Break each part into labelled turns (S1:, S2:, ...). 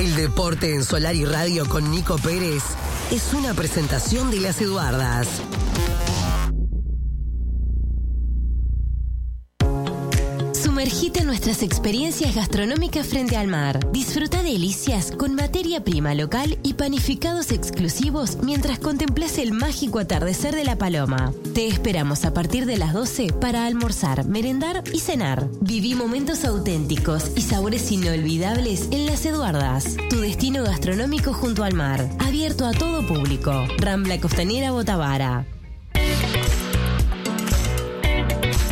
S1: El deporte en Solar y Radio con Nico Pérez es una presentación de las Eduardas. Sumergite nuestras experiencias gastronómicas frente al mar. Disfruta delicias con materia prima local y panificados exclusivos mientras contemplas el mágico atardecer de la Paloma. Te esperamos a partir de las 12 para almorzar, merendar y cenar. Viví momentos auténticos y sabores inolvidables en Las Eduardas, tu destino gastronómico junto al mar, abierto a todo público. Rambla Costanera Botavara.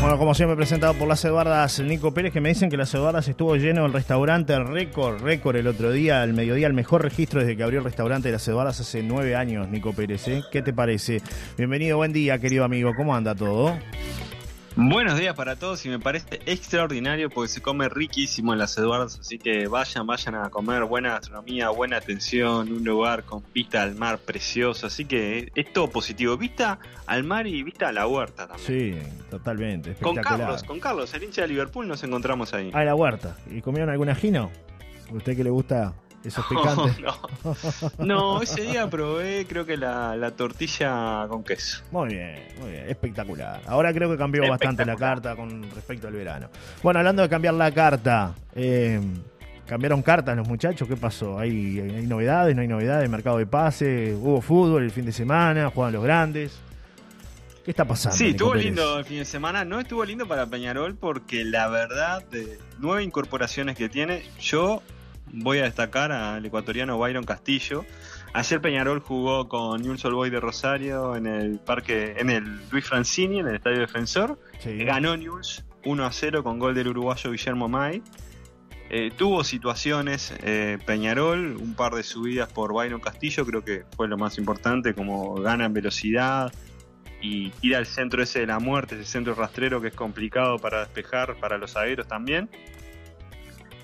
S2: Bueno, como siempre presentado por las Eduardas Nico Pérez, que me dicen que las Eduardas estuvo lleno el restaurante récord, récord el otro día, al mediodía, el mejor registro desde que abrió el restaurante de las Eduardas hace nueve años, Nico Pérez. ¿eh? ¿Qué te parece? Bienvenido, buen día, querido amigo. ¿Cómo anda todo?
S3: Buenos días para todos y me parece extraordinario porque se come riquísimo en las Eduardas, así que vayan, vayan a comer buena gastronomía, buena atención, un lugar con vista al mar precioso, así que es todo positivo, vista al mar y vista a la huerta también.
S2: Sí, totalmente.
S3: Con Carlos, con Carlos, el hincha de Liverpool, nos encontramos ahí.
S2: Ah, la huerta. ¿Y comieron algún ajino? ¿Usted que le gusta esos picantes.
S3: No, no. ese día probé creo que la, tortilla con queso.
S2: Muy bien, muy bien, espectacular. Ahora creo que cambió bastante la carta con respecto al verano. Bueno, hablando de cambiar la carta, eh, cambiaron cartas los muchachos, ¿qué pasó? ¿Hay, ¿Hay novedades? ¿No hay novedades? ¿Mercado de pase? ¿Hubo fútbol el fin de semana? ¿Juegan los grandes? ¿Qué está pasando?
S3: Sí, estuvo lindo el fin de semana. No estuvo lindo para Peñarol porque la verdad, de nueve incorporaciones que tiene, yo voy a destacar al ecuatoriano Byron Castillo. Ayer Peñarol jugó con Newell's Old Boys de Rosario en el parque, en el Luis Francini, en el Estadio Defensor. Ganó Newell's 1 a 0 con gol del uruguayo Guillermo May. Eh, tuvo situaciones eh, Peñarol, un par de subidas por Byron Castillo, creo que fue lo más importante, como gana en velocidad y ir al centro ese de la muerte, ese centro rastrero que es complicado para despejar para los agueros también.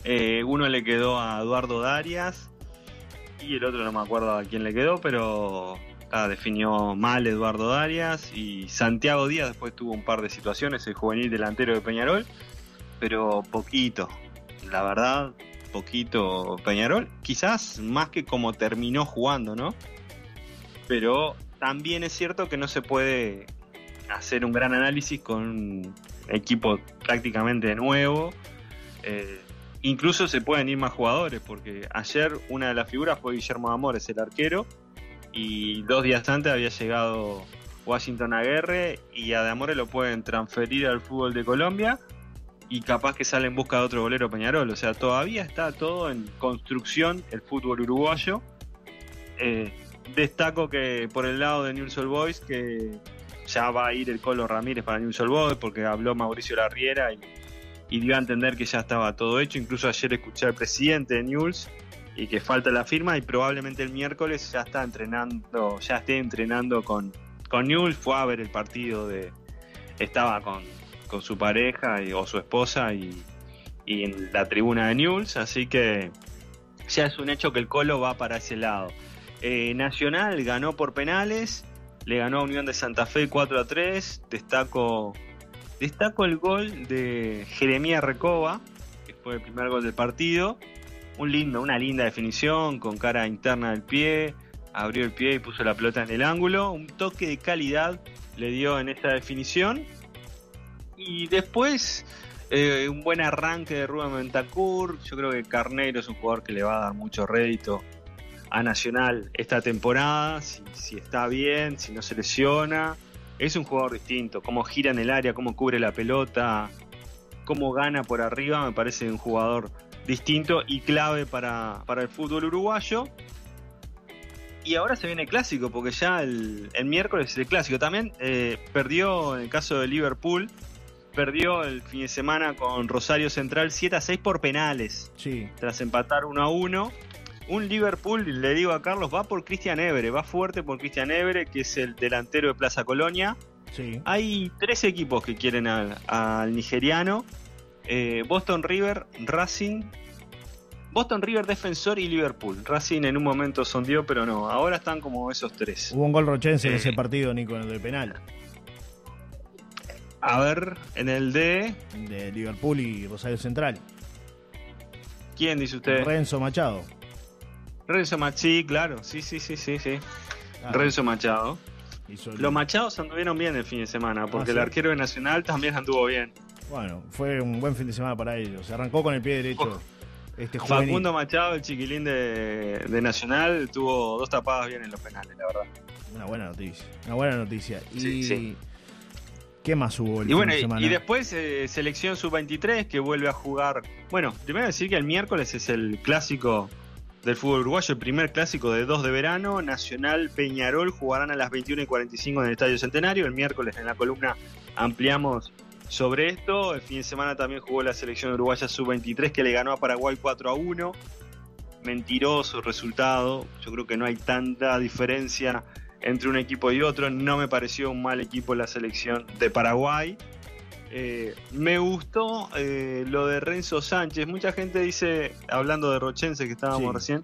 S3: Eh, uno le quedó a Eduardo Darias y el otro no me acuerdo a quién le quedó, pero definió mal Eduardo Darias y Santiago Díaz después tuvo un par de situaciones, el juvenil delantero de Peñarol, pero poquito, la verdad, poquito Peñarol, quizás más que como terminó jugando, ¿no? Pero también es cierto que no se puede hacer un gran análisis con un equipo prácticamente nuevo. Eh, Incluso se pueden ir más jugadores, porque ayer una de las figuras fue Guillermo Amores, el arquero, y dos días antes había llegado Washington Aguerre y a De Amores lo pueden transferir al fútbol de Colombia y capaz que sale en busca de otro bolero Peñarol. O sea, todavía está todo en construcción el fútbol uruguayo. Eh, destaco que por el lado de Newell's Old Boys que ya va a ir el Colo Ramírez para Newell's Old Boys porque habló Mauricio Larriera y y dio a entender que ya estaba todo hecho. Incluso ayer escuché al presidente de News y que falta la firma y probablemente el miércoles ya está entrenando, ya esté entrenando con, con. Fue a ver el partido de. Estaba con, con su pareja o su esposa y, en la tribuna de News, así que ya es un hecho que el Colo va para ese lado. Eh, Nacional ganó por penales, le ganó a Unión de Santa Fe 4 a 3. Destaco Destaco el gol de Jeremías Recoba, que fue el primer gol del partido. Un lindo, una linda definición con cara interna del pie. Abrió el pie y puso la pelota en el ángulo. Un toque de calidad le dio en esa definición. Y después eh, un buen arranque de Rubén Mentacur. Yo creo que Carnero es un jugador que le va a dar mucho rédito a Nacional esta temporada. si está bien, si no se lesiona es un jugador distinto. Cómo gira en el área, cómo cubre la pelota, cómo gana por arriba, me parece un jugador distinto y clave para, el fútbol uruguayo. Y ahora se viene el clásico, porque ya el, miércoles es el clásico. También eh, perdió, en el caso de Liverpool, perdió el fin de semana con Rosario Central 7 a 6 por penales.
S2: Sí.
S3: Tras empatar 1 a 1 un Liverpool, le digo a Carlos, va por Cristian Evere, va fuerte por Cristian Evere, que es el delantero de Plaza Colonia.
S2: Sí.
S3: Hay tres equipos que quieren al, nigeriano. Eh, Boston River, Racing. Boston River Defensor y Liverpool. Racing en un momento sondió, pero no. Ahora están como esos tres.
S2: Hubo un gol rochense en ese eh. partido, Nico, en el de penal.
S3: A ver, en el de...
S2: De Liverpool y Rosario Central.
S3: ¿Quién dice usted?
S2: Renzo Machado.
S3: Renzo Machi, claro, sí, sí, sí, sí, sí. Renzo Machado. Los Machados anduvieron bien el fin de semana, porque
S2: Ah,
S3: el
S2: sí.
S3: arquero de Nacional también anduvo bien.
S2: Bueno, fue un buen fin de semana para ellos. Se arrancó con el pie derecho. Este juvenil.
S3: Facundo Machado, el chiquilín de, de Nacional, tuvo dos tapadas bien en los penales, la verdad.
S2: Una buena noticia. Una buena noticia. Y
S3: Sí, sí.
S2: ¿Qué más hubo el
S3: Y bueno,
S2: fin de
S3: y,
S2: semana?
S3: y después eh, selección sub-23 que vuelve a jugar. Bueno, primero decir que el miércoles es el clásico del fútbol uruguayo, el primer clásico de 2 de verano. Nacional Peñarol jugarán a las 21 y 45 en el Estadio Centenario. El miércoles en la columna ampliamos sobre esto. El fin de semana también jugó la selección uruguaya sub-23 que le ganó a Paraguay 4 a 1. Mentiroso resultado. Yo creo que no hay tanta diferencia entre un equipo y otro. No me pareció un mal equipo la selección de Paraguay. Eh, me gustó eh, lo de Renzo Sánchez. Mucha gente dice, hablando de Rochense que estábamos
S2: Sí.
S3: recién,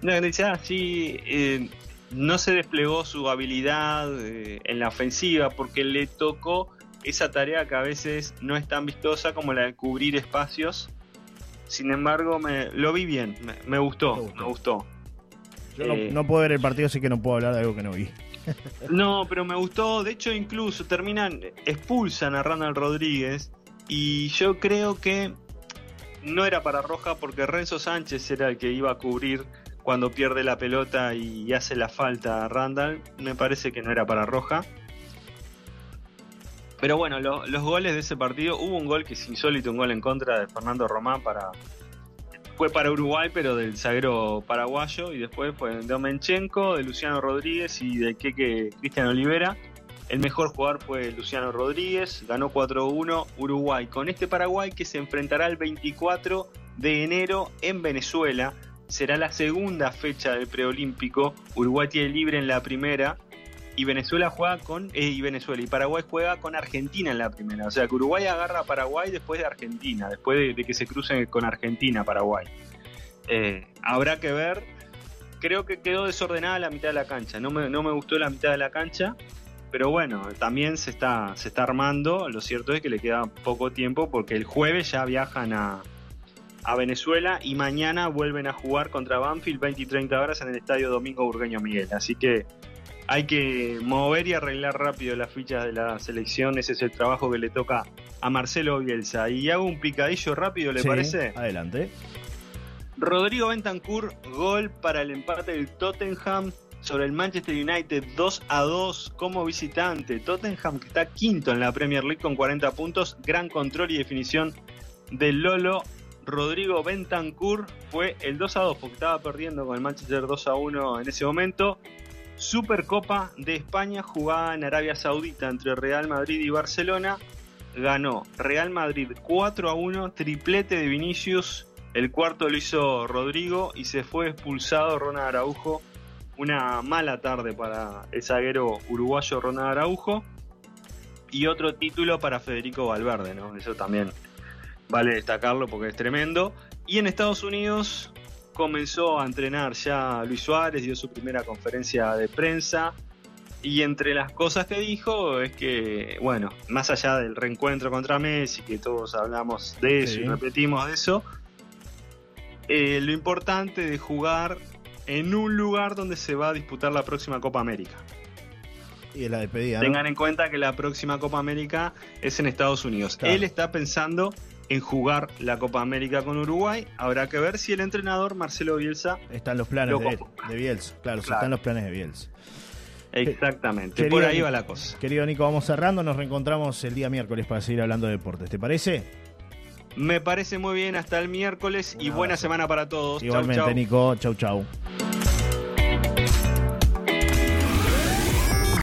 S3: no, dice, ah, sí, eh, no se desplegó su habilidad en la ofensiva porque le tocó esa tarea que a veces no es tan vistosa como la de cubrir espacios. Sin embargo, me, lo vi bien, me, me gustó, me gustó.
S2: Yo no, no puedo ver el partido, así que no puedo hablar de algo que no vi.
S3: No, pero me gustó. De hecho, incluso terminan, expulsan a Randall Rodríguez. Y yo creo que no era para roja porque Renzo Sánchez era el que iba a cubrir cuando pierde la pelota y hace la falta a Randall. Me parece que no era para roja. Pero bueno, lo- los goles de ese partido, hubo un gol que es insólito, un gol en contra de Fernando Román para fue para Uruguay, pero del zaguero paraguayo, y después fue de Omenchenko, de Luciano Rodríguez y de Keke Cristian Olivera. El mejor jugador fue Luciano Rodríguez, ganó 4-1 Uruguay, con este Paraguay que se enfrentará el 24 de enero en Venezuela. Será la segunda fecha del preolímpico. Uruguay tiene libre en la primera y Venezuela juega con eh, y Venezuela y Paraguay juega con Argentina en la primera. O sea que Uruguay agarra a Paraguay después de Argentina, después de, que se crucen con Argentina Paraguay. Eh, habrá que ver. Creo que quedó desordenada la mitad de la cancha. No me, no me gustó la mitad de la cancha. Pero bueno, también se está, se está armando. Lo cierto es que le queda poco tiempo porque el jueves ya viajan a, a Venezuela y mañana vuelven a jugar contra Banfield 20 y 30 horas en el estadio Domingo Burgueño Miguel. Así que hay que mover y arreglar rápido las fichas de la selección. Ese es el trabajo que le toca a Marcelo Bielsa. Y hago un picadillo rápido, ¿le
S2: Sí,
S3: parece?
S2: Adelante.
S3: Rodrigo Bentancur, gol para el empate del Tottenham sobre el Manchester United 2 a 2 como visitante. Tottenham que está quinto en la Premier League con 40 puntos, gran control y definición del Lolo. Rodrigo Bentancur fue el 2 a 2 porque estaba perdiendo con el Manchester 2 a 1 en ese momento. Supercopa de España jugada en Arabia Saudita entre Real Madrid y Barcelona. Ganó Real Madrid 4 a 1, triplete de Vinicius. El cuarto lo hizo Rodrigo y se fue expulsado Ronald Araujo. Una mala tarde para el zaguero uruguayo Ronald Araujo. Y otro título para Federico Valverde, ¿no? Eso también vale destacarlo porque es tremendo. Y en Estados Unidos comenzó a entrenar ya Luis Suárez, dio su primera conferencia de prensa. Y entre las cosas que dijo es que, bueno, más allá del reencuentro contra Messi, que todos hablamos de eso
S2: Sí.
S3: y repetimos de eso, eh, lo importante de jugar en un lugar donde se va a disputar la próxima Copa América.
S2: Y la despedida. ¿no?
S3: Tengan en cuenta que la próxima Copa América es en Estados Unidos.
S2: Claro.
S3: Él está pensando en jugar la Copa América con Uruguay. Habrá que ver si el entrenador Marcelo Bielsa.
S2: Están los planes
S3: Lo
S2: de, de Bielsa. Claro, están los planes de Bielsa.
S3: Exactamente,
S2: Querido
S3: por ahí va la cosa.
S2: Querido Nico, vamos cerrando. Nos reencontramos el día miércoles para seguir hablando de deportes. ¿Te parece?
S3: Me parece muy bien hasta el miércoles y buena
S2: abrazo.
S3: semana para todos. Chau,
S2: Igualmente,
S3: chau.
S2: Nico. Chau, chau.